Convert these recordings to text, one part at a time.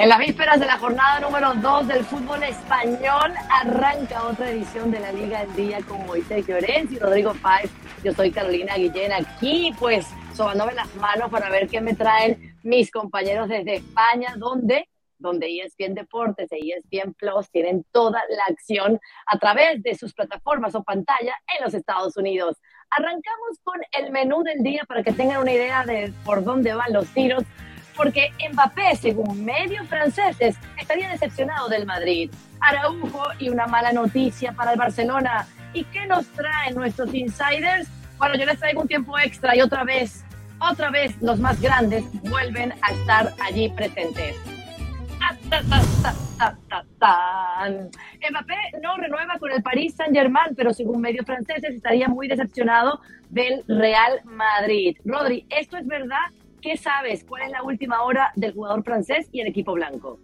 En las vísperas de la jornada número 2 del fútbol español, arranca otra edición de la Liga del Día con Moisés Llorens y Rodrigo Páez. Yo soy Carolina Guillén, aquí pues sobándome las manos para ver qué me traen mis compañeros desde España, donde donde ESPN Deportes e ESPN Plus tienen toda la acción a través de sus plataformas o pantalla en los Estados Unidos. Arrancamos con el menú del día para que tengan una idea de por dónde van los tiros porque Mbappé, según medios franceses, estaría decepcionado del Madrid. Araujo y una mala noticia para el Barcelona. ¿Y qué nos traen nuestros insiders? Bueno, yo les traigo un tiempo extra y otra vez, otra vez los más grandes vuelven a estar allí presentes. Mbappé no renueva con el Paris Saint-Germain, pero según medios franceses estaría muy decepcionado del Real Madrid. Rodri, ¿esto es verdad? ¿Qué sabes? ¿Cuál es la última hora del jugador francés y el equipo blanco?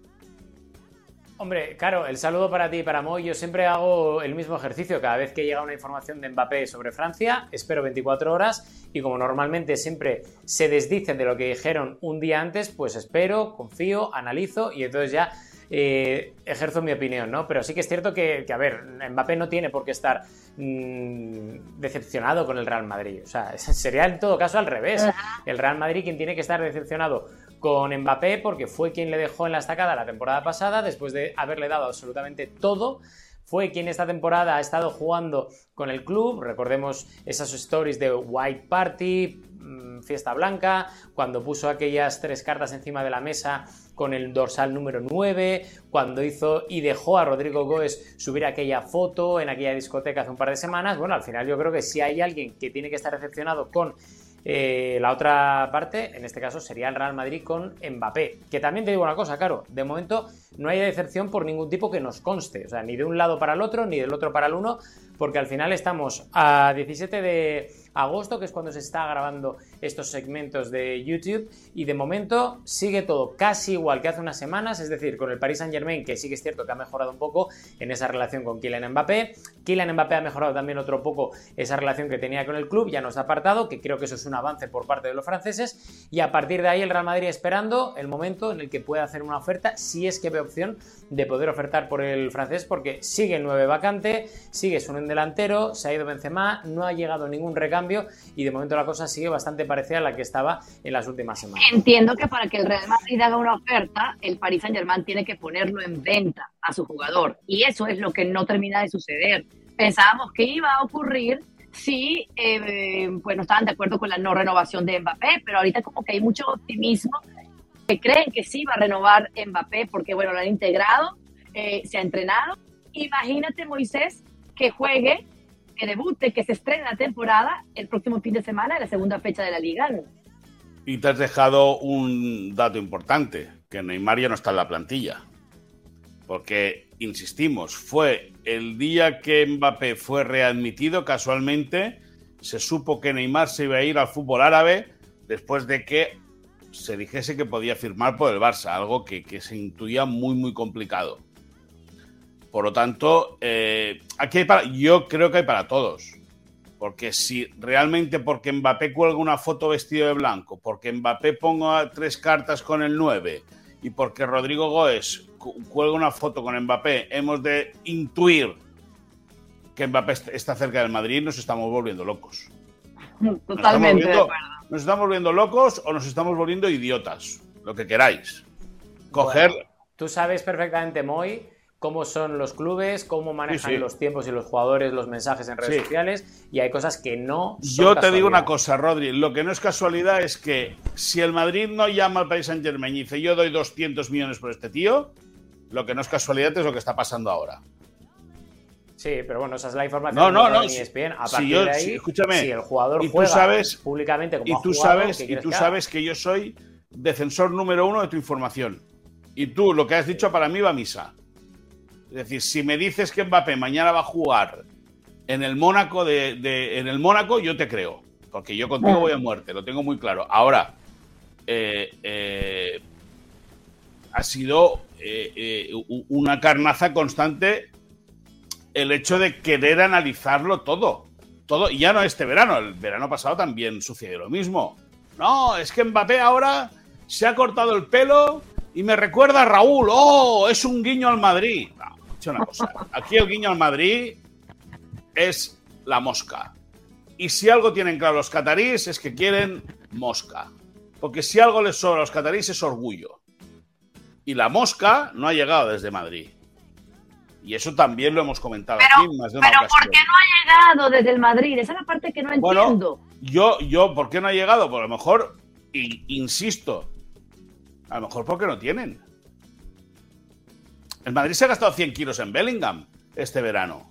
Hombre, claro, el saludo para ti y para Moy. Yo siempre hago el mismo ejercicio. Cada vez que llega una información de Mbappé sobre Francia, espero 24 horas y como normalmente siempre se desdicen de lo que dijeron un día antes, pues espero, confío, analizo y entonces ya eh, ejerzo mi opinión, ¿no? Pero sí que es cierto que, a ver, Mbappé no tiene por qué estar mm, decepcionado con el Real Madrid. O sea, sería en todo caso al revés. El Real Madrid quien tiene que estar decepcionado con Mbappé porque fue quien le dejó en la estacada la temporada pasada después de haberle dado absolutamente todo fue quien esta temporada ha estado jugando con el club. Recordemos esas stories de White Party, mm, fiesta blanca, cuando puso aquellas tres cartas encima de la mesa con el dorsal número 9, cuando hizo y dejó a Rodrigo Goes subir aquella foto en aquella discoteca hace un par de semanas. Bueno, al final yo creo que si hay alguien que tiene que estar decepcionado con eh, la otra parte, en este caso, sería el Real Madrid con Mbappé. Que también te digo una cosa, claro, de momento no hay decepción por ningún tipo que nos conste, o sea, ni de un lado para el otro, ni del otro para el uno, porque al final estamos a 17 de agosto, que es cuando se está grabando estos segmentos de YouTube, y de momento sigue todo casi igual que hace unas semanas, es decir, con el Paris Saint Germain, que sí que es cierto que ha mejorado un poco en esa relación con Kylian Mbappé. Kylian Mbappé ha mejorado también otro poco esa relación que tenía con el club, ya nos ha apartado, que creo que eso es un avance por parte de los franceses, y a partir de ahí el Real Madrid esperando el momento en el que pueda hacer una oferta, si es que ve opción de poder ofertar por el francés, porque sigue el 9 vacante, sigue su delantero, se ha ido Benzema, no ha llegado ningún recambio y de momento la cosa sigue bastante parecida a la que estaba en las últimas semanas. Entiendo que para que el Real Madrid haga una oferta, el Paris Saint-Germain tiene que ponerlo en venta a su jugador y eso es lo que no termina de suceder. Pensábamos que iba a ocurrir si eh, pues no estaban de acuerdo con la no renovación de Mbappé, pero ahorita como que hay mucho optimismo que creen que sí va a renovar Mbappé porque bueno, lo han integrado, eh, se ha entrenado. Imagínate Moisés que juegue, que debute, que se estrene la temporada el próximo fin de semana, en la segunda fecha de la liga. Y te has dejado un dato importante, que Neymar ya no está en la plantilla. Porque, insistimos, fue el día que Mbappé fue readmitido, casualmente, se supo que Neymar se iba a ir al fútbol árabe después de que se dijese que podía firmar por el Barça, algo que, que se intuía muy, muy complicado. Por lo tanto, eh, aquí hay para, yo creo que hay para todos. Porque si realmente porque Mbappé cuelga una foto vestido de blanco, porque Mbappé ponga tres cartas con el 9 y porque Rodrigo Goes cuelga una foto con Mbappé, hemos de intuir que Mbappé está cerca del Madrid, nos estamos volviendo locos. Totalmente. Nos estamos volviendo, locos o nos estamos volviendo idiotas, lo que queráis. Coger. tú sabes perfectamente, Moy, cómo son los clubes, cómo manejan los tiempos y los jugadores los mensajes en redes sociales y hay cosas que no son Yo te digo una cosa, Rodri, lo que no es casualidad es que si el Madrid no llama al País Saint Germain y dice yo doy 200 millones por este tío, lo que no es casualidad es lo que está pasando ahora. Sí, pero bueno, esa es la información no, no, no, ESPN. A partir de ahí, escúchame, si el jugador y tú sabes, públicamente como y tú sabes y tú sabes que yo soy defensor número uno de tu información. Y tú, lo que has dicho para mí va a misa. Es decir, si me dices que Mbappé mañana va a jugar en el Mónaco de, en el Mónaco, yo te creo. Porque yo contigo voy a muerte, lo tengo muy claro. Ahora, eh, eh, ha sido eh, una carnaza constante el hecho de querer analizarlo todo. Todo, y ya no este verano, el verano pasado también sucedió lo mismo. No, es que Mbappé ahora se ha cortado el pelo y me recuerda a Raúl, oh, es un guiño al Madrid. Una cosa, aquí el guiño al Madrid es la mosca. Y si algo tienen claro los cataríes es que quieren mosca. Porque si algo les sobra a los cataríes es orgullo. Y la mosca no ha llegado desde Madrid. Y eso también lo hemos comentado aquí más de una pero ¿por qué no ha llegado desde el Madrid? Esa es la parte que no entiendo. yo, yo, ¿por qué no ha llegado? Por lo mejor, insisto, a lo mejor porque no tienen. El Madrid se ha gastado 100 kilos en Bellingham este verano.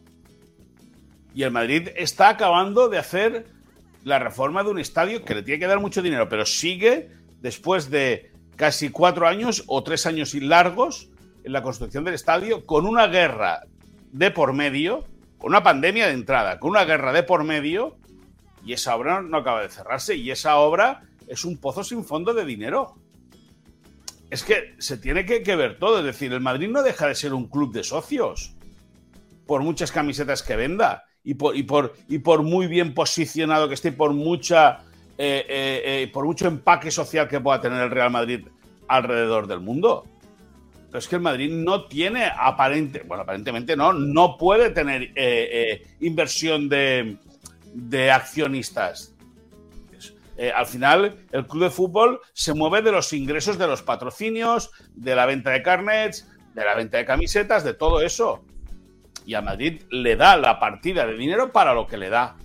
Y el Madrid está acabando de hacer la reforma de un estadio que le tiene que dar mucho dinero, pero sigue después de casi cuatro años o tres años y largos en la construcción del estadio con una guerra de por medio, con una pandemia de entrada, con una guerra de por medio, y esa obra no acaba de cerrarse, y esa obra es un pozo sin fondo de dinero. Es que se tiene que, ver todo, es decir, el Madrid no deja de ser un club de socios, por muchas camisetas que venda, y por, muy bien posicionado que esté. Eh, eh, eh, por mucho empaque social que pueda tener el Real Madrid alrededor del mundo es que el Madrid no tiene aparente, bueno, aparentemente no, no puede tener inversión de, accionistas. Eh, al final, el club de fútbol se mueve de los ingresos de los patrocinios, de la venta de carnets, de la venta de camisetas, de todo eso. Y a Madrid le da la partida de dinero para lo que le da.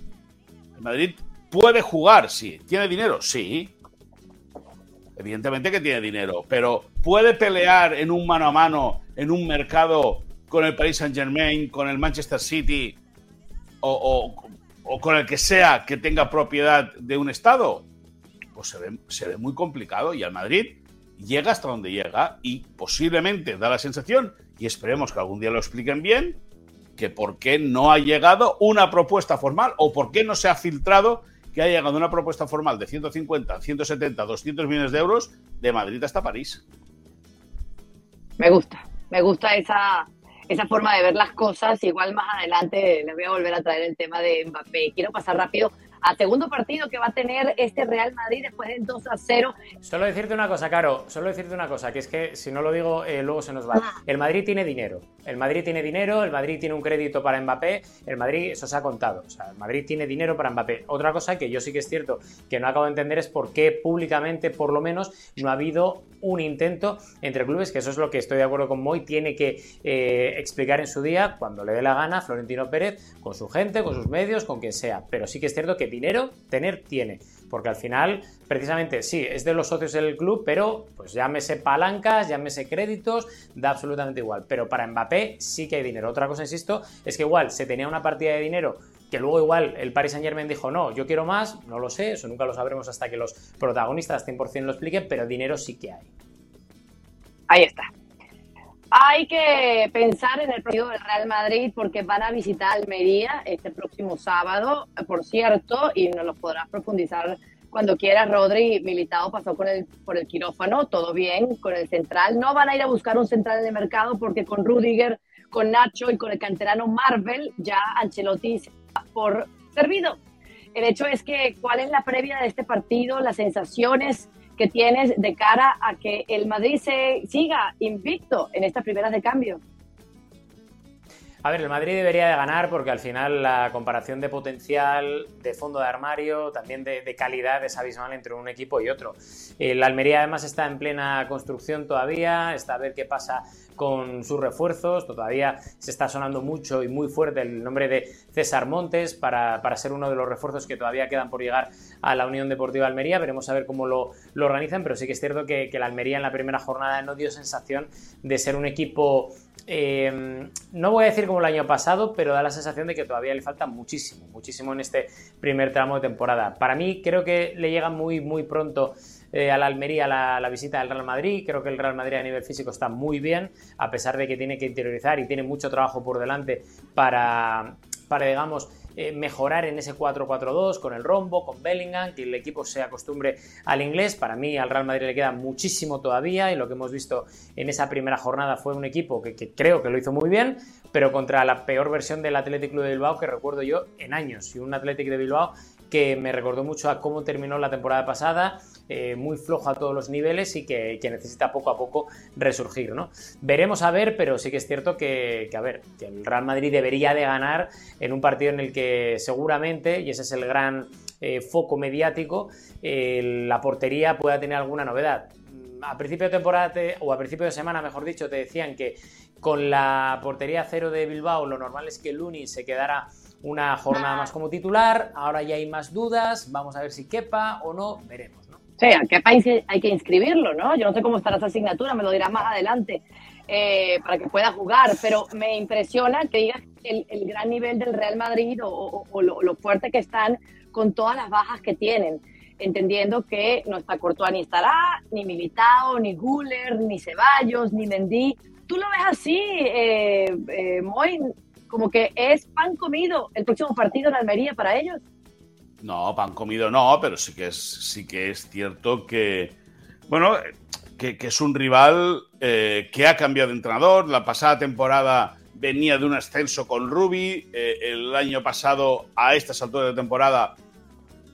Madrid puede jugar, sí. ¿Tiene dinero? Sí. Evidentemente que tiene dinero, pero puede pelear en un mano a mano, en un mercado con el Paris Saint Germain, con el Manchester City o, con el que sea que tenga propiedad de un Estado. Pues se ve, se ve muy complicado y al Madrid llega hasta donde llega y posiblemente da la sensación, y esperemos que algún día lo expliquen bien, que por qué no ha llegado una propuesta formal o por qué no se ha filtrado que ha llegado una propuesta formal de 150, 170, 200 millones de euros de Madrid hasta París. Me gusta, me gusta esa, esa forma de ver las cosas. Igual más adelante les voy a volver a traer el tema de Mbappé. Quiero pasar rápido a segundo partido que va a tener este Real Madrid después del 2 a 0. Solo decirte una cosa, Caro, solo decirte una cosa, que es que si no lo digo, eh, luego se nos va. Ah. El Madrid tiene dinero. El Madrid tiene dinero, el Madrid tiene un crédito para Mbappé, el Madrid, eso se ha contado. O sea, el Madrid tiene dinero para Mbappé. Otra cosa que yo sí que es cierto que no acabo de entender es por qué públicamente, por lo menos, no ha habido un intento entre clubes, que eso es lo que estoy de acuerdo con Moy, tiene que eh, explicar en su día, cuando le dé la gana, Florentino Pérez, con su gente, con sus medios, con quien sea. Pero sí que es cierto que dinero tener tiene. Porque al final, precisamente, sí, es de los socios del club, pero pues llámese palancas, llámese créditos, da absolutamente igual. Pero para Mbappé sí que hay dinero. Otra cosa, insisto, es que igual se tenía una partida de dinero que luego igual el Paris Saint Germain dijo, no, yo quiero más, no lo sé, eso nunca lo sabremos hasta que los protagonistas 100% lo expliquen, pero dinero sí que hay. Ahí está. Hay que pensar en el partido del Real Madrid porque van a visitar Almería este próximo sábado, por cierto, y nos lo podrás profundizar cuando quieras. Rodri Militado pasó con el, por el quirófano, todo bien, con el central. No van a ir a buscar un central en el mercado porque con Rudiger, con Nacho y con el canterano Marvel ya Ancelotti se por servido. El hecho es que, ¿cuál es la previa de este partido? Las sensaciones que tienes de cara a que el Madrid se siga invicto en estas primeras de cambio? A ver, el Madrid debería de ganar porque al final la comparación de potencial, de fondo de armario, también de, calidad es abismal entre un equipo y otro. La Almería además está en plena construcción todavía, está a ver qué pasa con sus refuerzos, todavía se está sonando mucho y muy fuerte el nombre de César Montes para, ser uno de los refuerzos que todavía quedan por llegar a la Unión Deportiva Almería, veremos a ver cómo lo, organizan, pero sí que es cierto que, que la Almería en la primera jornada no dio sensación de ser un equipo Em, no voy a decir como el año pasado, pero da la sensación de que todavía le falta muchísimo, muchísimo en este primer tramo de temporada. Para mí creo que le llega muy, muy pronto eh, a la Almería la, visita del Real Madrid. Creo que el Real Madrid a nivel físico está muy bien, a pesar de que tiene que interiorizar y tiene mucho trabajo por delante para, para digamos, eh, mejorar en ese 4-4-2 con el rombo, con Bellingham, que el equipo se acostumbre al inglés. Para mí al Real Madrid le queda muchísimo todavía y lo que hemos visto en esa primera jornada fue un equipo que, creo que lo hizo muy bien, pero contra la peor versión del Athletic Club de Bilbao que recuerdo yo en años y un Athletic de Bilbao que me recordó mucho a cómo terminó la temporada pasada eh, muy flojo a todos los niveles y que, necesita poco a poco resurgir, ¿no? Veremos a ver, pero sí que es cierto que, a ver, que el Real Madrid debería de ganar en un partido en el que seguramente, y ese es el gran eh, foco mediático, la portería pueda tener alguna novedad a principio de temporada o a principio de semana, mejor dicho, te decían que con la portería cero de Bilbao lo normal es que Luni se quedara una jornada más como titular. Ahora ya hay más dudas. Vamos a ver si quepa o no. Veremos, ¿no? Sí, a quepa hay que inscribirlo, ¿no? Yo no sé cómo estará esa asignatura, me lo dirás más adelante. Eh, para que pueda jugar, pero me impresiona que digas el, gran nivel del Real Madrid o, lo, lo, fuerte que están con todas las bajas que tienen entendiendo que no está Courtois ni estará, ni Militao, ni Guller, ni Ceballos, ni Mendy. ¿Tú lo ves así, eh, eh, Moy, como que es pan comido el próximo partido en Almería para ellos? No, pan comido no, pero sí que es, sí que es cierto que, bueno, que, es un rival eh, que ha cambiado de entrenador. La pasada temporada venía de un ascenso con Rubi. el año pasado, a estas alturas de temporada,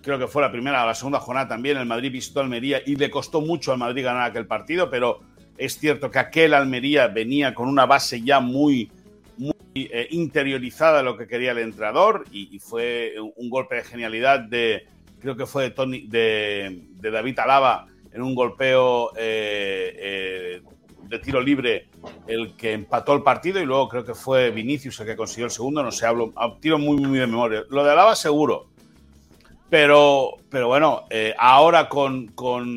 creo que fue la primera la segunda jornada también, el Madrid visitó Almería y le costó mucho al Madrid ganar aquel partido, pero es cierto que aquel Almería venía con una base ya muy eh, interiorizada lo que quería el entrenador y, fue un golpe de genialidad de, creo que fue de, Tony, de, David Alaba en un golpeo eh, eh, de tiro libre el que empató el partido y luego creo que fue Vinicius el que consiguió el segundo, no sé, hablo, tiro muy, muy de memoria. Lo de Alaba seguro, pero, pero bueno, ahora con,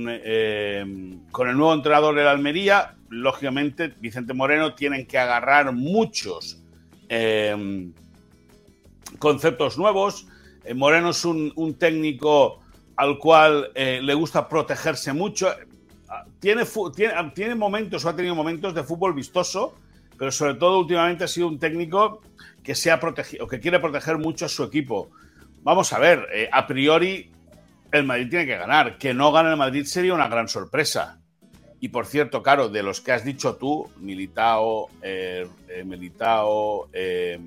eh, con, el nuevo entrenador de la Almería, lógicamente Vicente Moreno tienen que agarrar muchos eh, conceptos nuevos. Moreno es un, técnico al cual le gusta protegerse mucho. Tiene, tiene, tiene momentos o ha tenido momentos de fútbol vistoso, pero sobre todo últimamente ha sido un técnico que se ha protegido, que quiere proteger mucho a su equipo. Vamos a ver, eh, a priori el Madrid tiene que ganar. Que no gane el Madrid sería una gran sorpresa. Y por cierto, Caro, de los que has dicho tú, Militao, eh, eh Militao, eh,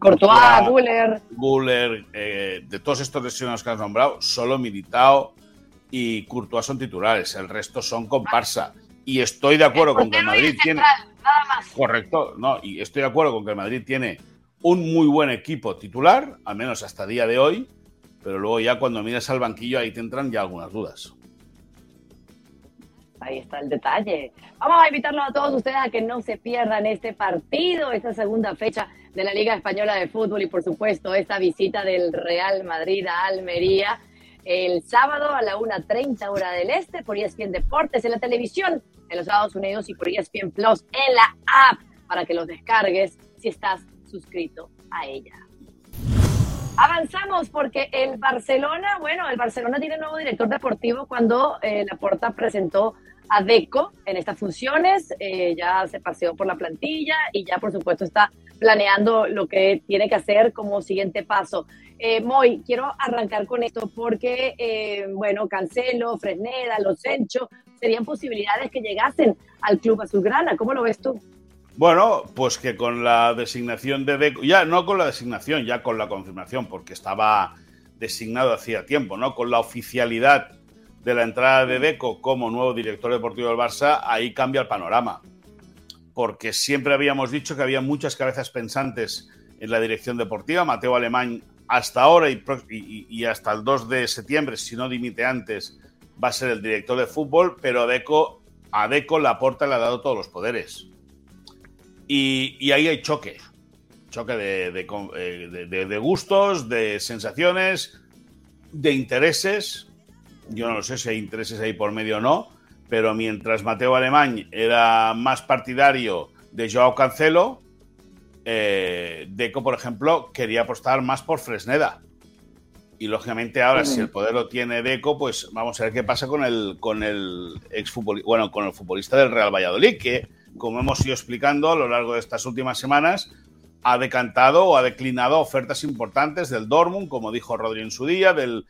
Courtois, Guller. Guller, de todos estos lesionados que has nombrado, solo Militao y Courtois son titulares. El resto son comparsa. Y estoy de acuerdo con que el Madrid tiene. Correcto, no, y estoy de acuerdo con que el Madrid tiene un muy buen equipo titular, al menos hasta día de hoy, pero luego ya cuando miras al banquillo ahí te entran ya algunas dudas. Ahí está el detalle. Vamos a invitarlos a todos ustedes a que no se pierdan este partido, esta segunda fecha de la Liga Española de Fútbol y por supuesto esta visita del Real Madrid a Almería el sábado a la 1.30 hora del este por ESPN Deportes en la televisión en los Estados Unidos y por ESPN Plus en la app para que los descargues si estás suscrito a ella. Avanzamos porque el Barcelona, bueno, el Barcelona tiene nuevo director deportivo cuando eh, la Laporta presentó a Deco en estas funciones, eh, ya se paseó por la plantilla y ya por supuesto está planeando lo que tiene que hacer como siguiente paso. Eh, Moy, quiero arrancar con esto porque, eh, bueno, Cancelo, Fresneda, Los Encho, serían posibilidades que llegasen al club azulgrana. ¿Cómo lo ves tú? Bueno, pues que con la designación de Deco, ya no con la designación, ya con la confirmación, porque estaba designado hacía tiempo, ¿no? Con la oficialidad de la entrada de Deco como nuevo director deportivo del Barça, ahí cambia el panorama. Porque siempre habíamos dicho que había muchas cabezas pensantes en la dirección deportiva. Mateo Alemán, hasta ahora y, hasta el 2 de septiembre, si no dimite antes, va a ser el director de fútbol, pero Deco, a Deco Laporta le ha dado todos los poderes y, ahí hay choque. Choque eh, de, gustos, de sensaciones, de intereses. Yo no sé si hay intereses ahí por medio o no, pero mientras Mateo Alemán era más partidario de Joao Cancelo, eh, Deco, por ejemplo, quería apostar más por Fresneda. Y lógicamente ahora, si el poder lo tiene Deco, pues vamos a ver qué pasa con el, con el bueno, con el futbolista del Real Valladolid, que como hemos ido explicando a lo largo de estas últimas semanas, ha decantado o ha declinado ofertas importantes del Dortmund, como dijo Rodri en su día, del,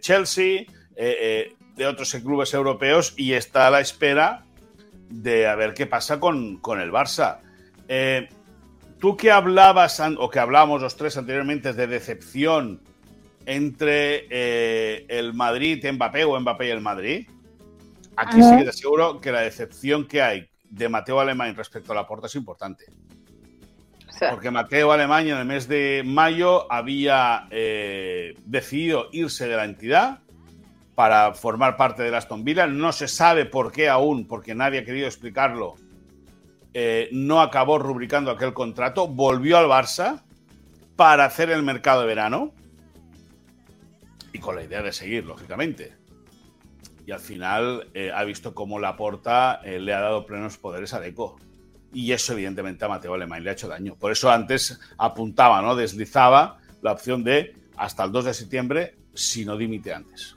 Chelsea, eh, eh, de otros clubes europeos y está a la espera de a ver qué pasa con, el Barça. Eh, tú que hablabas o que hablábamos los tres anteriormente de decepción entre eh, el Madrid, Mbappé o Mbappé y el Madrid, aquí sí que te aseguro que la decepción que hay de Mateo Alemán respecto a la puerta es importante. Porque Mateo Alemán en el mes de mayo había eh, decidido irse de la entidad para formar parte de Aston Villa. No se sabe por qué aún, porque nadie ha querido explicarlo. Eh, no acabó rubricando aquel contrato, volvió al Barça para hacer el mercado de verano y con la idea de seguir, lógicamente. Y al final eh, ha visto cómo Laporta eh, le ha dado plenos poderes a Deco. Y eso, evidentemente, a Mateo Alemán le ha hecho daño. Por eso antes apuntaba, ¿no? Deslizaba la opción de hasta el 2 de septiembre si no dimite antes.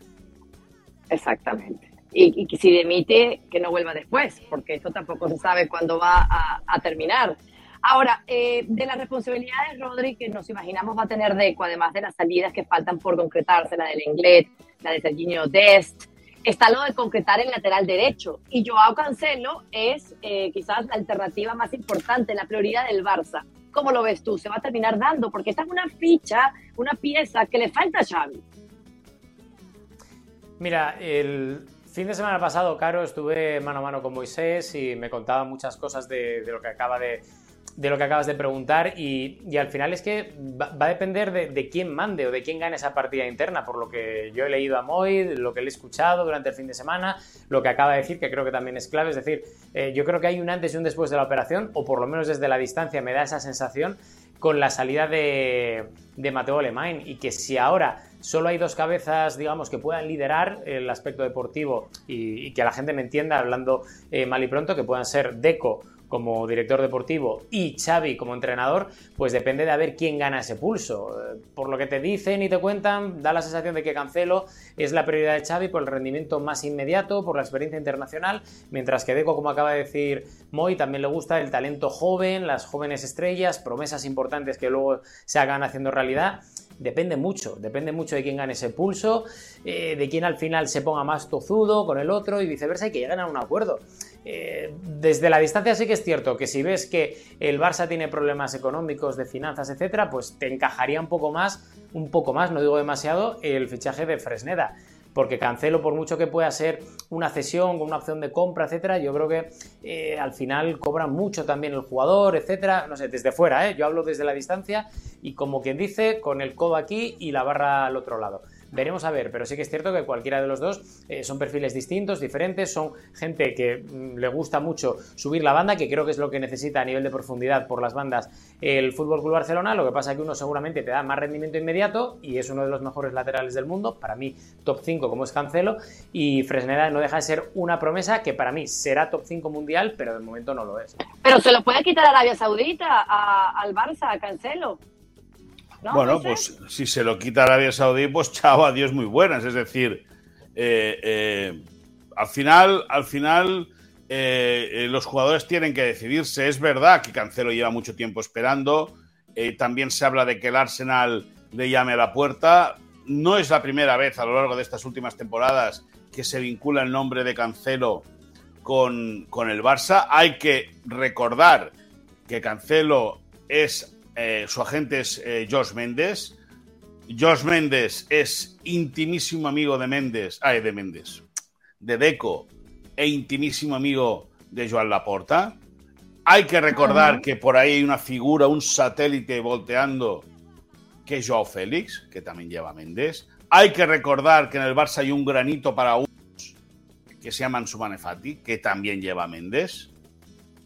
Exactamente. Y, que si dimite, que no vuelva después, porque esto tampoco se sabe cuándo va a, terminar. Ahora, eh, de las responsabilidades, Rodri, que nos imaginamos va a tener Deco, además de las salidas que faltan por concretarse, la del Inglés, la de Serginho Dest, está lo de concretar el lateral derecho. Y Joao Cancelo es eh, quizás la alternativa más importante, la prioridad del Barça. ¿Cómo lo ves tú? ¿Se va a terminar dando? Porque esta es una ficha, una pieza que le falta a Xavi. Mira, el fin de semana pasado, Caro, estuve mano a mano con Moisés y me contaba muchas cosas de, lo que acabas de preguntar y, al final es que va, a depender de, quién mande o de quién gane esa partida interna, por lo que yo he leído a Moy, lo que le he escuchado durante el fin de semana, lo que acaba de decir, que creo que también es clave, es decir, eh, yo creo que hay un antes y un después de la operación, o por lo menos desde la distancia me da esa sensación con la salida de, de Mateo Alemán y que si ahora solo hay dos cabezas, digamos, que puedan liderar el aspecto deportivo y, que la gente me entienda hablando eh, mal y pronto, que puedan ser Deco como director deportivo y Xavi como entrenador, pues depende de a ver quién gana ese pulso. Eh, por lo que te dicen y te cuentan, da la sensación de que Cancelo es la prioridad de Xavi por el rendimiento más inmediato, por la experiencia internacional, mientras que Deco, como acaba de decir Moy, también le gusta el talento joven, las jóvenes estrellas, promesas importantes que luego se hagan haciendo realidad depende mucho, depende mucho de quién gane ese pulso, eh, de quién al final se ponga más tozudo con el otro y viceversa y que lleguen a un acuerdo. Eh, desde la distancia sí que es cierto que si ves que el Barça tiene problemas económicos, de finanzas, etcétera, pues te encajaría un poco más, un poco más, no digo demasiado, el fichaje de Fresneda. Porque Cancelo, por mucho que pueda ser una cesión con una opción de compra, etcétera, yo creo que eh, al final cobra mucho también el jugador, etcétera. No sé, desde fuera, ¿eh? yo hablo desde la distancia y como quien dice, con el codo aquí y la barra al otro lado. Veremos a ver, pero sí que es cierto que cualquiera de los dos eh, son perfiles distintos, diferentes, son gente que mm, le gusta mucho subir la banda, que creo que es lo que necesita a nivel de profundidad por las bandas el Fútbol Club Barcelona. Lo que pasa es que uno seguramente te da más rendimiento inmediato y es uno de los mejores laterales del mundo, para mí top 5 como es Cancelo, y Fresneda no deja de ser una promesa que para mí será top 5 mundial, pero de momento no lo es. Pero se lo puede quitar Arabia Saudita, al Barça, a Cancelo. Bueno, pues si se lo quita Arabia Saudí, pues chao, adiós muy buenas. Es decir, eh, eh, al final, al final eh, los jugadores tienen que decidirse. Es verdad que Cancelo lleva mucho tiempo esperando. también se habla de que el Arsenal le llame a la puerta. No es la primera vez a lo largo de estas últimas temporadas que se vincula el nombre de Cancelo con, con el Barça. Hay que recordar que Cancelo es eh, su agente es eh, Josh Méndez. Josh Méndez es intimísimo amigo de Méndez, ay, de Méndez, de Deco, e intimísimo amigo de Joan Laporta. Hay que recordar que por ahí hay una figura, un satélite volteando, que es Joao Félix, que también lleva Méndez. Hay que recordar que en el Barça hay un granito para unos que se llama Ansumane Fati, que también lleva Méndez.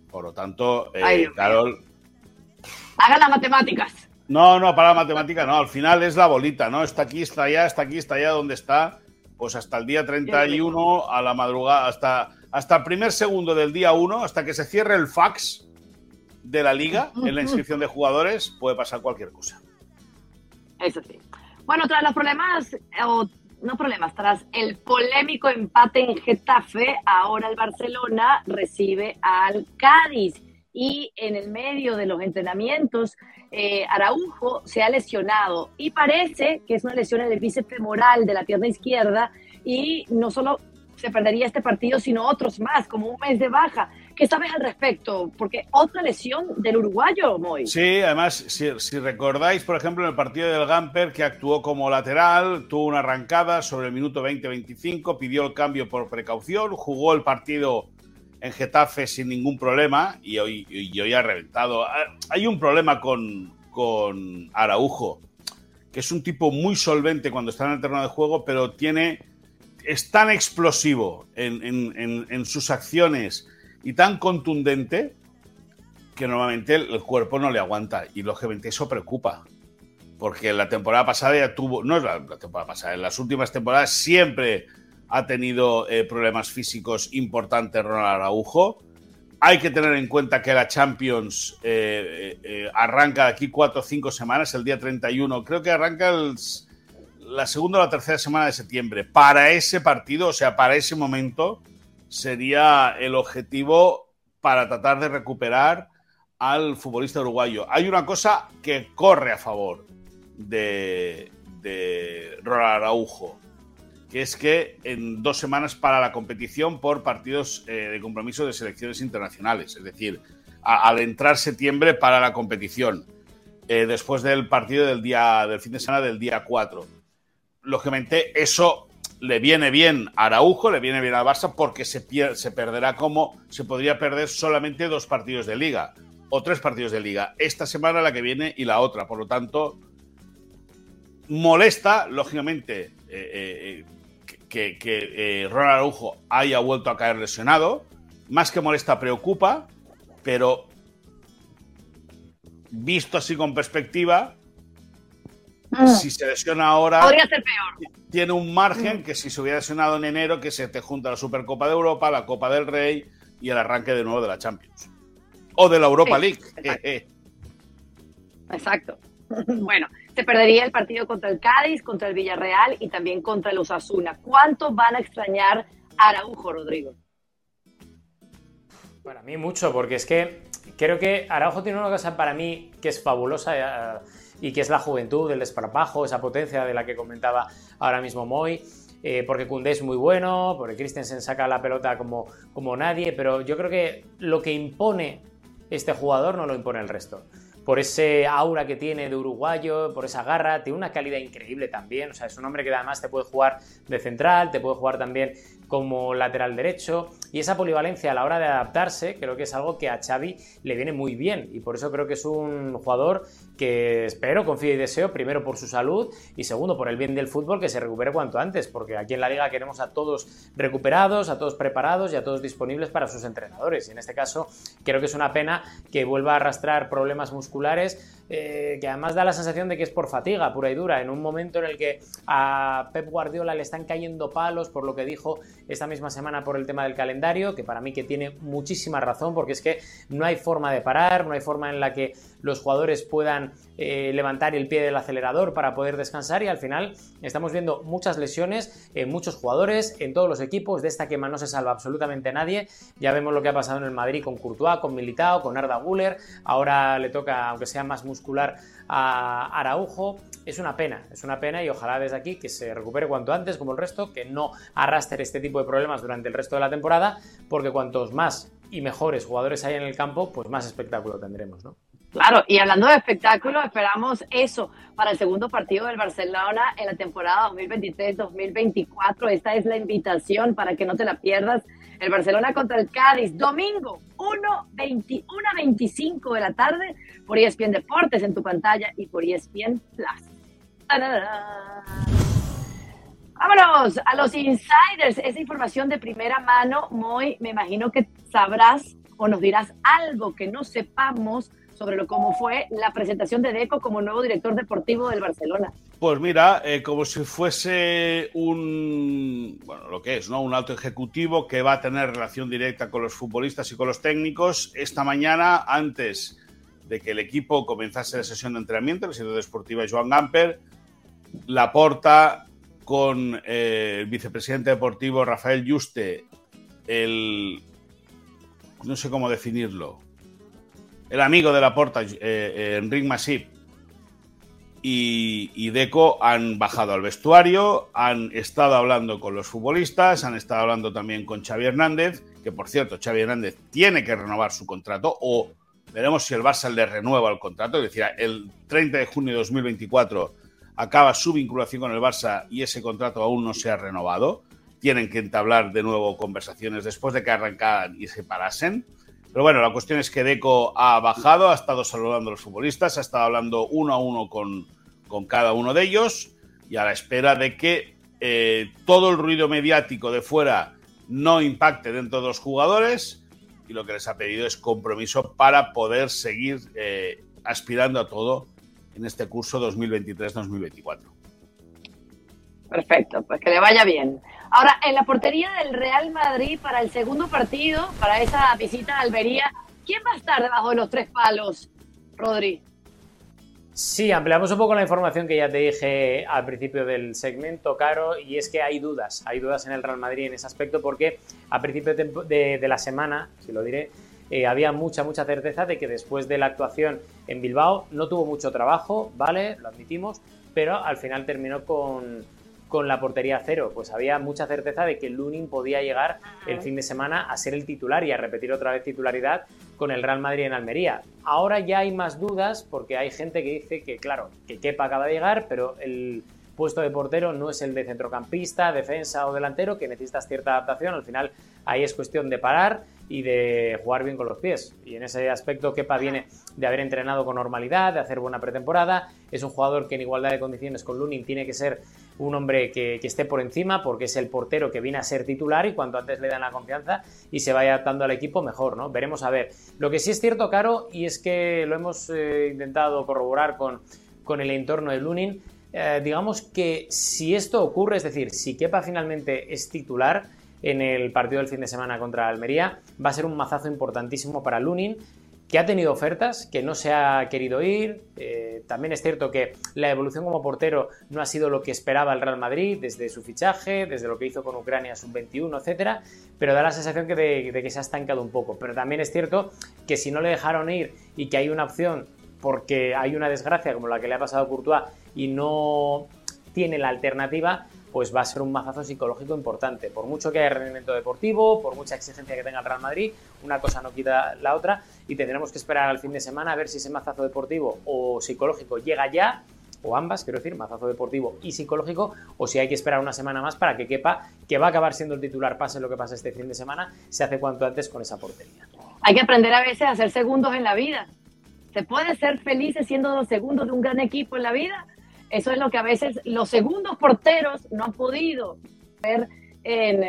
Por lo tanto, eh, Carol, Haga las matemáticas. No, no, para la matemática no. Al final es la bolita, ¿no? Está aquí, está allá, está aquí, está allá, donde está. Pues hasta el día 31, a la madrugada, hasta, hasta el primer segundo del día 1, hasta que se cierre el fax de la liga en la inscripción de jugadores, puede pasar cualquier cosa. Eso sí. Bueno, tras los problemas, o no problemas, tras el polémico empate en Getafe, ahora el Barcelona recibe al Cádiz y en el medio de los entrenamientos eh, Araujo se ha lesionado y parece que es una lesión en el bíceps femoral de la pierna izquierda y no solo se perdería este partido, sino otros más, como un mes de baja. ¿Qué sabes al respecto? Porque otra lesión del uruguayo, Moy. Sí, además, si, si, recordáis, por ejemplo, en el partido del Gamper, que actuó como lateral, tuvo una arrancada sobre el minuto 20-25, pidió el cambio por precaución, jugó el partido en Getafe sin ningún problema y hoy, y hoy ha reventado. Hay un problema con, con Araujo, que es un tipo muy solvente cuando está en el terreno de juego, pero tiene es tan explosivo en, en, en, sus acciones y tan contundente que normalmente el, el, cuerpo no le aguanta y lógicamente eso preocupa. Porque la temporada pasada ya tuvo, no es la, la temporada pasada, en las últimas temporadas siempre ha tenido eh, problemas físicos importantes Ronald Araujo. Hay que tener en cuenta que la Champions eh, eh, arranca de aquí cuatro o cinco semanas, el día 31. Creo que arranca la segunda o la tercera semana de septiembre. Para ese partido, o sea, para ese momento, sería el objetivo para tratar de recuperar al futbolista uruguayo. Hay una cosa que corre a favor de, de Ronald Araujo que es que en dos semanas para la competición por partidos eh, de compromiso de selecciones internacionales. Es decir, al entrar septiembre para la competición, eh, después del partido del, día, del fin de semana del día 4. Lógicamente, eso le viene bien a Araujo, le viene bien a Barça, porque se, pier se perderá como se podría perder solamente dos partidos de liga o tres partidos de liga. Esta semana, la que viene y la otra. Por lo tanto, molesta, lógicamente, eh, que, que eh, Ronald Araujo haya vuelto a caer lesionado. Más que molesta, preocupa, pero visto así con perspectiva, mm. si se lesiona ahora, podría ser peor. Tiene un margen mm. que si se hubiera lesionado en enero, que se te junta la Supercopa de Europa, la Copa del Rey y el arranque de nuevo de la Champions. O de la Europa sí, League. Exacto. exacto. bueno, se perdería el partido contra el Cádiz, contra el Villarreal y también contra el Osasuna. ¿Cuánto van a extrañar a Araujo, Rodrigo? Para mí mucho, porque es que creo que Araujo tiene una cosa para mí que es fabulosa eh, y que es la juventud, el desparpajo, esa potencia de la que comentaba ahora mismo Moy. Eh, porque Koundé es muy bueno, porque Christensen saca la pelota como, como nadie, pero yo creo que lo que impone este jugador no lo impone el resto por ese aura que tiene de uruguayo, por esa garra, tiene una calidad increíble también, o sea, es un hombre que además te puede jugar de central, te puede jugar también como lateral derecho y esa polivalencia a la hora de adaptarse creo que es algo que a Xavi le viene muy bien y por eso creo que es un jugador que espero, confío y deseo, primero por su salud y segundo por el bien del fútbol que se recupere cuanto antes, porque aquí en la liga queremos a todos recuperados, a todos preparados y a todos disponibles para sus entrenadores. Y en este caso creo que es una pena que vuelva a arrastrar problemas musculares eh, que además da la sensación de que es por fatiga pura y dura, en un momento en el que a Pep Guardiola le están cayendo palos por lo que dijo esta misma semana por el tema del calendario, que para mí que tiene muchísima razón, porque es que no hay forma de parar, no hay forma en la que los jugadores puedan eh, levantar el pie del acelerador para poder descansar y al final estamos viendo muchas lesiones en muchos jugadores, en todos los equipos, de esta quema no se salva absolutamente nadie, ya vemos lo que ha pasado en el Madrid con Courtois, con Militao, con Arda Guller, ahora le toca, aunque sea más muscular, a Araujo, es una pena, es una pena y ojalá desde aquí que se recupere cuanto antes como el resto, que no arrastre este tipo de problemas durante el resto de la temporada, porque cuantos más y mejores jugadores hay en el campo, pues más espectáculo tendremos, ¿no? Claro, y hablando de espectáculo, esperamos eso para el segundo partido del Barcelona en la temporada 2023-2024. Esta es la invitación para que no te la pierdas. El Barcelona contra el Cádiz, domingo 1.25 de la tarde por ESPN Deportes en tu pantalla y por ESPN Plus. Vámonos a los insiders, esa información de primera mano, Moy, me imagino que sabrás o nos dirás algo que no sepamos sobre lo cómo fue la presentación de Deco como nuevo director deportivo del Barcelona. Pues mira, eh, como si fuese un, bueno, lo que es, ¿no? Un alto ejecutivo que va a tener relación directa con los futbolistas y con los técnicos. Esta mañana, antes de que el equipo comenzase la sesión de entrenamiento, el sector deportiva Joan Gamper, la porta con eh, el vicepresidente deportivo Rafael Juste, el, no sé cómo definirlo, el amigo de la porta, eh, eh, Enric Masip, y, y, Deco han bajado al vestuario, han estado hablando con los futbolistas, han estado hablando también con Xavi Hernández que por cierto Xavi Hernández tiene que renovar su contrato o veremos si el Barça le renueva el contrato, es decir, el 30 de junio de 2024 acaba su vinculación con el Barça y ese contrato aún no se ha renovado. Tienen que entablar de nuevo conversaciones después de que arrancaran y se parasen. Pero bueno, la cuestión es que Deco ha bajado, ha estado saludando a los futbolistas, ha estado hablando uno a uno con, con cada uno de ellos y a la espera de que eh, todo el ruido mediático de fuera no impacte dentro de los jugadores y lo que les ha pedido es compromiso para poder seguir eh, aspirando a todo en este curso 2023-2024. Perfecto, pues que le vaya bien. Ahora, en la portería del Real Madrid para el segundo partido, para esa visita a Almería, ¿quién va a estar debajo de los tres palos, Rodri? Sí, ampliamos un poco la información que ya te dije al principio del segmento, Caro, y es que hay dudas, hay dudas en el Real Madrid en ese aspecto porque a principio de, la semana, si lo diré, eh, había mucha, mucha certeza de que después de la actuación en Bilbao no tuvo mucho trabajo, ¿vale? Lo admitimos, pero al final terminó con, con la portería cero. Pues había mucha certeza de que Lunin podía llegar el fin de semana a ser el titular y a repetir otra vez titularidad con el Real Madrid en Almería. Ahora ya hay más dudas porque hay gente que dice que, claro, que Kepa acaba de llegar, pero el puesto de portero no es el de centrocampista, defensa o delantero, que necesitas cierta adaptación. Al final ahí es cuestión de parar y de jugar bien con los pies. Y en ese aspecto Kepa viene de haber entrenado con normalidad, de hacer buena pretemporada. Es un jugador que en igualdad de condiciones con Lunin tiene que ser un hombre que, esté por encima porque es el portero que viene a ser titular y cuanto antes le dan la confianza y se vaya adaptando al equipo mejor, ¿no? Veremos a ver. Lo que sí es cierto, Caro, y es que lo hemos eh, intentado corroborar con, con el entorno de Lunin, eh, digamos que si esto ocurre, es decir, si Kepa finalmente es titular, en el partido del fin de semana contra Almería. Va a ser un mazazo importantísimo para Lunin, que ha tenido ofertas, que no se ha querido ir. Eh, también es cierto que la evolución como portero no ha sido lo que esperaba el Real Madrid desde su fichaje, desde lo que hizo con Ucrania sub-21, etcétera, pero da la sensación que de, de, que se ha estancado un poco. Pero también es cierto que si no le dejaron ir y que hay una opción porque hay una desgracia como la que le ha pasado a Courtois y no tiene la alternativa, pues va a ser un mazazo psicológico importante. Por mucho que haya rendimiento deportivo, por mucha exigencia que tenga el Real Madrid, una cosa no quita la otra y tendremos que esperar al fin de semana a ver si ese mazazo deportivo o psicológico llega ya, o ambas, quiero decir, mazazo deportivo y psicológico, o si hay que esperar una semana más para que quepa que va a acabar siendo el titular, pase lo que pase este fin de semana, se hace cuanto antes con esa portería. Hay que aprender a veces a ser segundos en la vida. ¿Se puede ser feliz siendo dos segundos de un gran equipo en la vida? Eso es lo que a veces los segundos porteros no han podido ver en,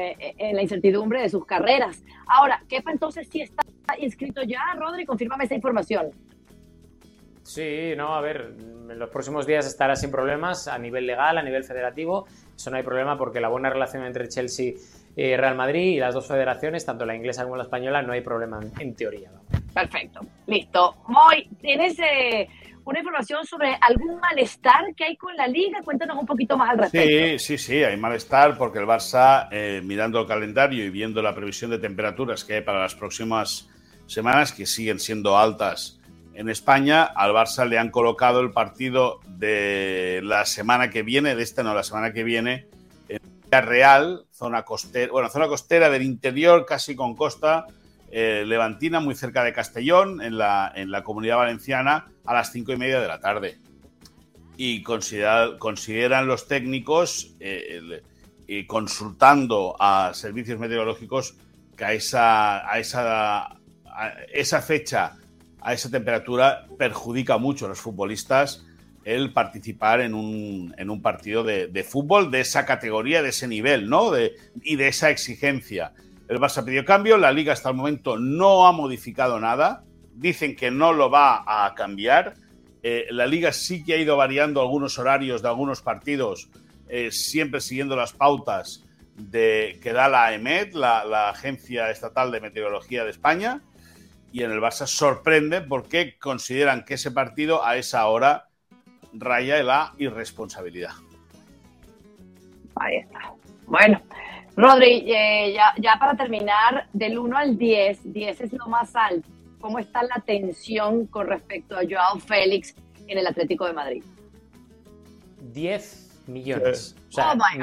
la incertidumbre de sus carreras. Ahora, ¿Kepa entonces sí está inscrito ya, Rodri? Confírmame esa información. Sí, no, a ver, en los próximos días estará sin problemas a nivel legal, a nivel federativo. Eso no hay problema porque la buena relación entre Chelsea y Real Madrid y las dos federaciones, tanto la inglesa como la española, no hay problema en, teoría. Perfecto, listo. Voy, tienes eh, una información sobre algún malestar que hay con la liga. Cuéntanos un poquito más al respecto. Sí, sí, sí, hay malestar porque el Barça, eh, mirando el calendario y viendo la previsión de temperaturas que hay para las próximas semanas, que siguen siendo altas en España, al Barça le han colocado el partido de la semana que viene, de esta no, la semana que viene, en Real, zona costera, bueno, zona costera del interior, casi con costa, eh, Levantina, muy cerca de Castellón, en la, en la comunidad valenciana, a las cinco y media de la tarde. Y consideran los técnicos, eh, consultando a servicios meteorológicos, que a esa, a esa, esa fecha, a esa temperatura, perjudica mucho a los futbolistas el participar en un, en un partido de, de, fútbol de esa categoría, de ese nivel, ¿no? Y de esa exigencia. El Barça pidió cambio, la liga hasta el momento no ha modificado nada, dicen que no lo va a cambiar. Eh, la liga sí que ha ido variando algunos horarios de algunos partidos, eh, siempre siguiendo las pautas de, que da la EMET, la, Agencia Estatal de Meteorología de España. Y en el Barça sorprende porque consideran que ese partido a esa hora raya la irresponsabilidad. Ahí está. Bueno, Rodri, eh, ya, para terminar, del 1 al 10, 10 es lo más alto. ¿Cómo está la tensión con respecto a Joao Félix en el Atlético de Madrid? 10 millones. O sea, oh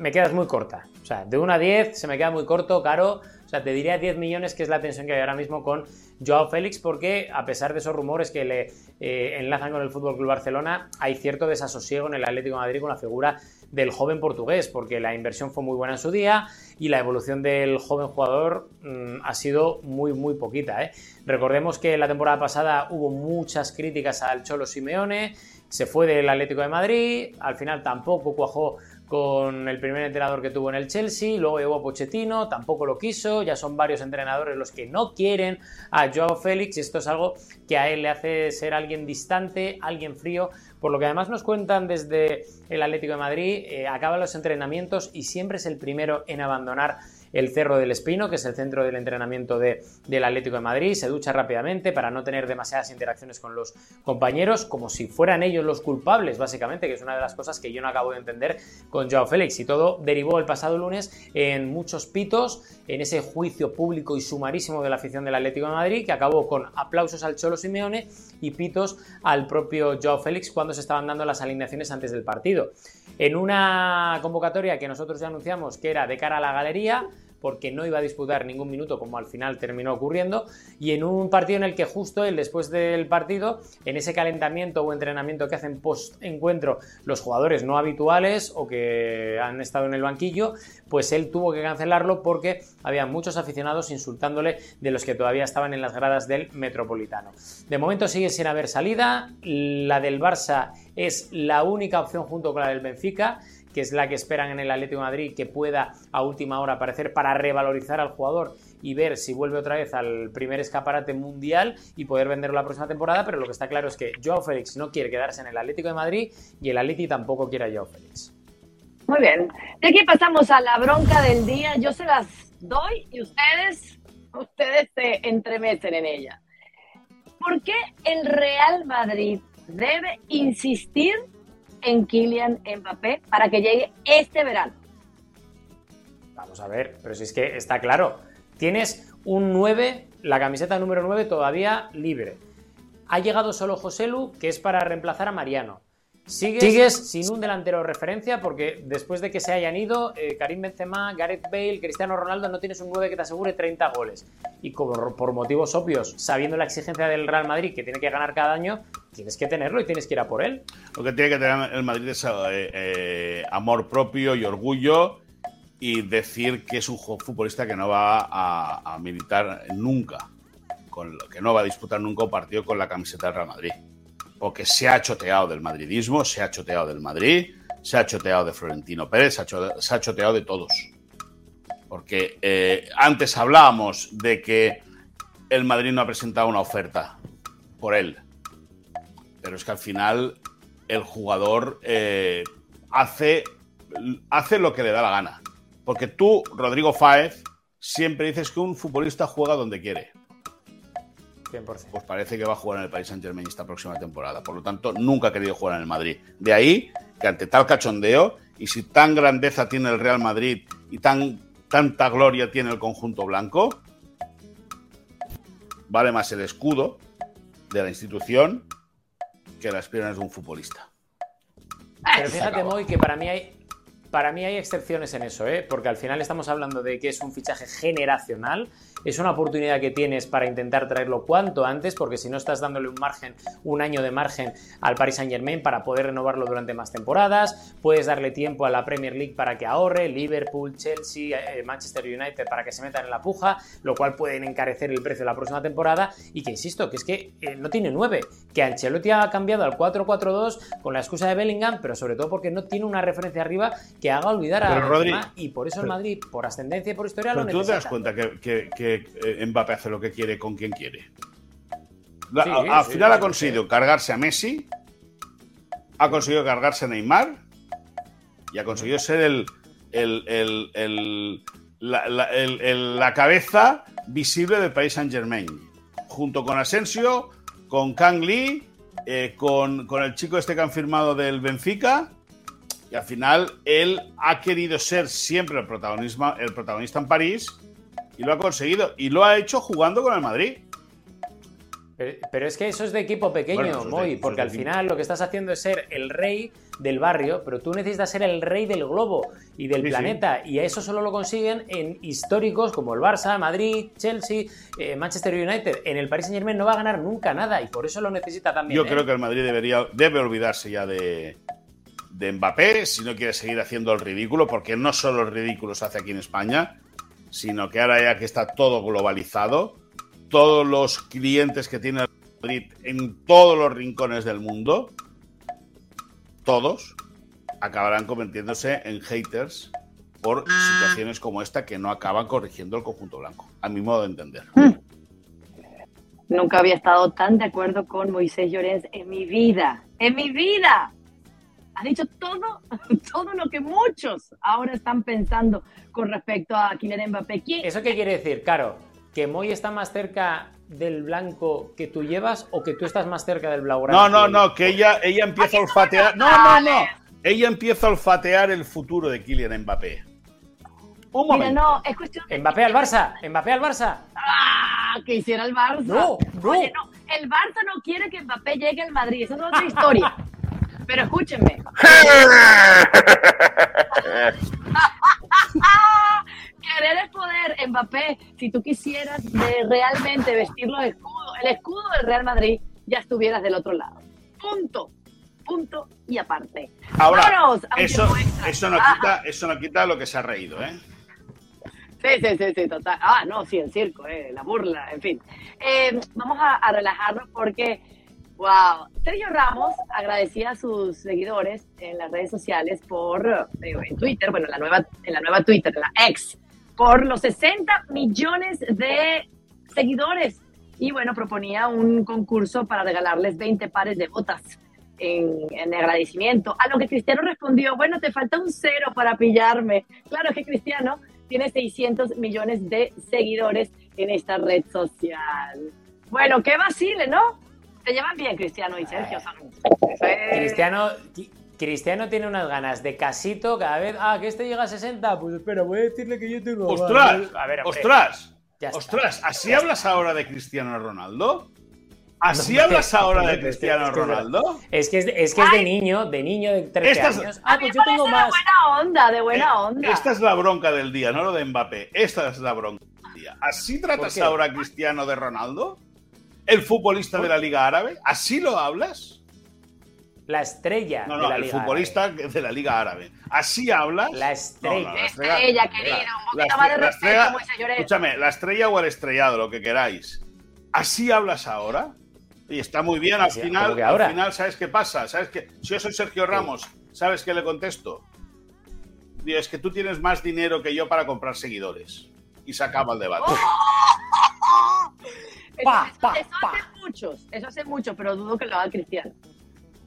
me, quedas muy corta. O sea, de 1 a 10 se me queda muy corto, caro, O sea, te diría 10 millones, que es la tensión que hay ahora mismo con Joao Félix, porque a pesar de esos rumores que le eh, enlazan con el Fútbol Club Barcelona, hay cierto desasosiego en el Atlético de Madrid con la figura del joven portugués, porque la inversión fue muy buena en su día y la evolución del joven jugador mm, ha sido muy, muy poquita. ¿eh? Recordemos que la temporada pasada hubo muchas críticas al Cholo Simeone, se fue del Atlético de Madrid, al final tampoco cuajó con el primer entrenador que tuvo en el Chelsea, luego llevó a Pochettino, tampoco lo quiso, ya son varios entrenadores los que no quieren a Joao Félix esto es algo que a él le hace ser alguien distante, alguien frío, por lo que además nos cuentan desde el Atlético de Madrid, eh, acaba los entrenamientos y siempre es el primero en abandonar el Cerro del Espino, que es el centro del entrenamiento de, del Atlético de Madrid, se ducha rápidamente para no tener demasiadas interacciones con los compañeros, como si fueran ellos los culpables, básicamente, que es una de las cosas que yo no acabo de entender con Joao Félix. Y todo derivó el pasado lunes en muchos pitos, en ese juicio público y sumarísimo de la afición del Atlético de Madrid, que acabó con aplausos al Cholo Simeone y pitos al propio Joao Félix cuando se estaban dando las alineaciones antes del partido. En una convocatoria que nosotros ya anunciamos que era de cara a la galería, porque no iba a disputar ningún minuto como al final terminó ocurriendo y en un partido en el que justo él después del partido en ese calentamiento o entrenamiento que hacen post encuentro los jugadores no habituales o que han estado en el banquillo pues él tuvo que cancelarlo porque había muchos aficionados insultándole de los que todavía estaban en las gradas del Metropolitano. De momento sigue sin haber salida, la del Barça es la única opción junto con la del Benfica que es la que esperan en el Atlético de Madrid, que pueda a última hora aparecer para revalorizar al jugador y ver si vuelve otra vez al primer escaparate mundial y poder venderlo la próxima temporada, pero lo que está claro es que Joao Félix no quiere quedarse en el Atlético de Madrid y el Atleti tampoco quiere a Joao Félix. Muy bien. De aquí pasamos a la bronca del día. Yo se las doy y ustedes, ustedes se entremeten en ella. ¿Por qué el Real Madrid debe insistir en Kylian Mbappé para que llegue este verano. Vamos a ver, pero si es que está claro, tienes un 9, la camiseta número 9 todavía libre. Ha llegado solo José Lu, que es para reemplazar a Mariano. Sigues, sin un delantero de referencia porque después de que se hayan ido eh, Karim Benzema, Gareth Bale, Cristiano Ronaldo, no tienes un 9 que te asegure 30 goles. Y como por motivos obvios, sabiendo la exigencia del Real Madrid que tiene que ganar cada año, tienes que tenerlo y tienes que ir a por él. Lo que tiene que tener el Madrid es eh, eh, amor propio y orgullo y decir que es un futbolista que no va a, a militar nunca, con, que no va a disputar nunca un partido con la camiseta del Real Madrid porque se ha choteado del madridismo, se ha choteado del Madrid, se ha choteado de Florentino Pérez, se ha, choteado de todos. Porque eh, antes hablábamos de que el Madrid no ha presentado una oferta por él. Pero es que al final el jugador eh, hace, hace lo que le da la gana. Porque tú, Rodrigo Fáez, siempre dices que un futbolista juega donde quiere. Pues parece que va a jugar en el Paris Saint Germain esta próxima temporada. Por lo tanto, nunca ha querido jugar en el Madrid. De ahí que ante tal cachondeo, y si tan grandeza tiene el Real Madrid y tan, tanta gloria tiene el conjunto blanco, vale más el escudo de la institución que las piernas de un futbolista. Pero fíjate, Moy, que para mí hay, para mí hay excepciones en eso, ¿eh? porque al final estamos hablando de que es un fichaje generacional es una oportunidad que tienes para intentar traerlo cuanto antes, porque si no estás dándole un margen, un año de margen al Paris Saint Germain para poder renovarlo durante más temporadas, puedes darle tiempo a la Premier League para que ahorre, Liverpool, Chelsea, eh, Manchester United para que se metan en la puja, lo cual pueden encarecer el precio de la próxima temporada. Y que insisto, que es que eh, no tiene 9, que Ancelotti ha cambiado al 4-4-2 con la excusa de Bellingham, pero sobre todo porque no tiene una referencia arriba que haga olvidar a Rodri, y por eso el Madrid, por ascendencia y por historia, lo necesita. ¿Tú te das cuenta que eh, Mbappé hace lo que quiere con quien quiere. al final ha conseguido cargarse a Messi, ha conseguido cargarse a Neymar y ha conseguido ser el, la, cabeza visible del país Saint Germain. Junto con Asensio, con Kang Lee, eh, con, con, el chico este que han firmado del Benfica. Y al final él ha querido ser siempre el protagonista en París y lo ha conseguido. Y lo ha hecho jugando con el Madrid. Pero, es que eso es de equipo pequeño, Moy, porque al final lo que estás haciendo es ser el rey del barrio, pero tú necesitas ser el rey del globo y del planeta, y eso solo lo consiguen en históricos como el Barça, Madrid, Chelsea, eh, Manchester United. En el Paris Saint Germain no va a ganar nunca nada y por eso lo necesita también. Yo ¿eh? creo que el Madrid debería, debe olvidarse ya de, de Mbappé si no quiere seguir haciendo el ridículo, porque no solo el ridículo se hace aquí en España, sino que ahora ya que está todo globalizado todos los clientes que tiene Madrid en todos los rincones del mundo, todos acabarán convirtiéndose en haters por situaciones como esta que no acaban corrigiendo el conjunto blanco, a mi modo de entender. Hmm. Nunca había estado tan de acuerdo con Moisés Llorens en mi vida, en mi vida. Ha dicho todo, todo lo que muchos ahora están pensando con respecto a Kylian Mbappé. ¿Eso qué quiere decir, Caro? que Moy está más cerca del blanco que tú llevas o que tú estás más cerca del blanco? No, no, no, que ella, ella empieza a olfatear. No, no, no. Ella empieza a olfatear el futuro de Kylian Mbappé. Un momento. no, es cuestión de... Mbappé al Barça, Mbappé al Barça. Ah, que hiciera el Barça. No, no. Oye, no, el Barça no quiere que Mbappé llegue al Madrid, esa es otra historia. Pero escúchenme. Querer es poder, Mbappé. Si tú quisieras realmente vestirlo de escudo, el escudo del Real Madrid, ya estuvieras del otro lado. Punto. Punto y aparte. Ahora, eso, eso, no quita, eso no quita lo que se ha reído, ¿eh? Sí, sí, sí, sí, total. Ah, no, sí, el circo, eh, la burla, en fin. Eh, vamos a, a relajarnos porque Wow. Sergio Ramos agradecía a sus seguidores en las redes sociales por, eh, en Twitter, bueno, en la nueva, en la nueva Twitter, la ex, por los 60 millones de seguidores. Y bueno, proponía un concurso para regalarles 20 pares de botas en, en, agradecimiento. A lo que Cristiano respondió, bueno, te falta un cero para pillarme. Claro que Cristiano tiene 600 millones de seguidores en esta red social. Bueno, qué vacile, ¿no? Se llevan bien Cristiano y Sergio. Cristiano, Cristiano tiene unas ganas de casito cada vez. Ah, que este llega a 60. Pues espera, voy a decirle que yo tengo. ¡Ostras! A ver, ¡Ostras! ¡Ostras! ¿Así hablas ahora de Cristiano Ronaldo? ¿Así hablas ahora de Cristiano Ronaldo? Es que es, de, es, que es de niño, de niño de 13 años. Ah, pues yo tengo más. De buena onda, de buena eh, onda. Esta es la bronca del día, no lo de Mbappé. Esta es la bronca del día. ¿Así tratas ahora a Cristiano de Ronaldo? El futbolista de la Liga Árabe? ¿Así lo hablas? La estrella. No, no, el futbolista de la Liga Árabe. ¿Así hablas? La estrella. la estrella, querido. Un poquito más de respeto, Escúchame, la estrella o el estrellado, lo que queráis. ¿Así hablas ahora? Y está muy bien, al final, al final, ¿sabes qué pasa? ¿Sabes qué? Si yo soy Sergio Ramos, ¿sabes qué le contesto? Digo, es que tú tienes más dinero que yo para comprar seguidores. Y se acaba el debate. eso, hace muchos, eso hace muchos, pero dudo que lo haga Cristiano.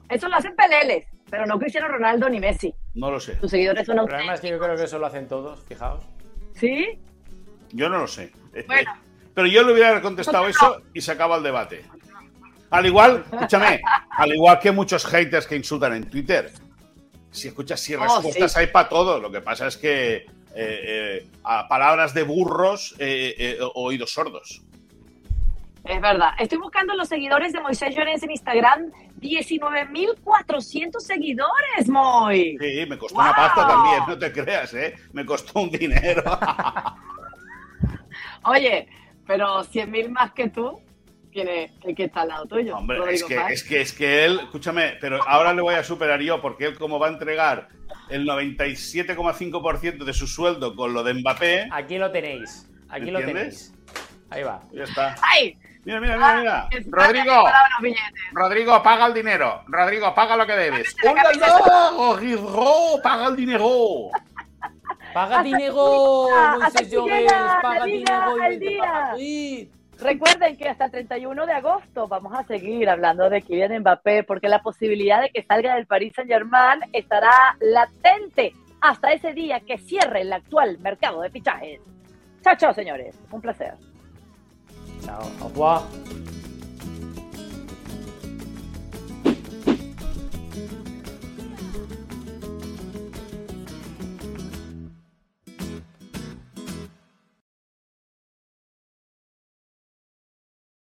Eso lo hacen Peleles, pero no Cristiano Ronaldo ni Messi. No lo sé. Tus seguidores son Pero además que yo creo que eso lo hacen todos, fijaos. ¿Sí? Yo no lo sé. Bueno. Pero yo le hubiera contestado eso y se acaba el debate. Al igual, escúchame, al igual que muchos haters que insultan en Twitter. Si escuchas, si oh, respuestas hay para todo. Lo que pasa es que eh, eh, a palabras de burros, eh, oídos sordos. Es verdad. Estoy buscando los seguidores de Moisés Llorens en Instagram. 19.400 seguidores, Moy. Sí, me costó una pasta también, no te creas, ¿eh? Me costó un dinero. Oye, pero 100.000 más que tú, tiene el que está al lado tuyo. Hombre, es que, es que, es que él, escúchame, pero ahora le voy a superar yo, porque él como va a entregar el 97,5% de su sueldo con lo de Mbappé... Aquí lo tenéis, aquí lo tenéis. Ahí va. Ya está. ¡Ay! Mira, mira, mira, mira. Rodrigo, Rodrigo, paga el dinero. Rodrigo, paga lo que debes. Rodrigo, paga el dinero. Paga dinero, Moisés Llores, paga dinero y Recuerden que hasta el 31 de agosto vamos a seguir hablando de Kylian Mbappé porque la posibilidad de que salga del Paris Saint-Germain estará latente hasta ese día que cierre el actual mercado de fichajes. Chao, chao, señores. Un placer. 然后好不好？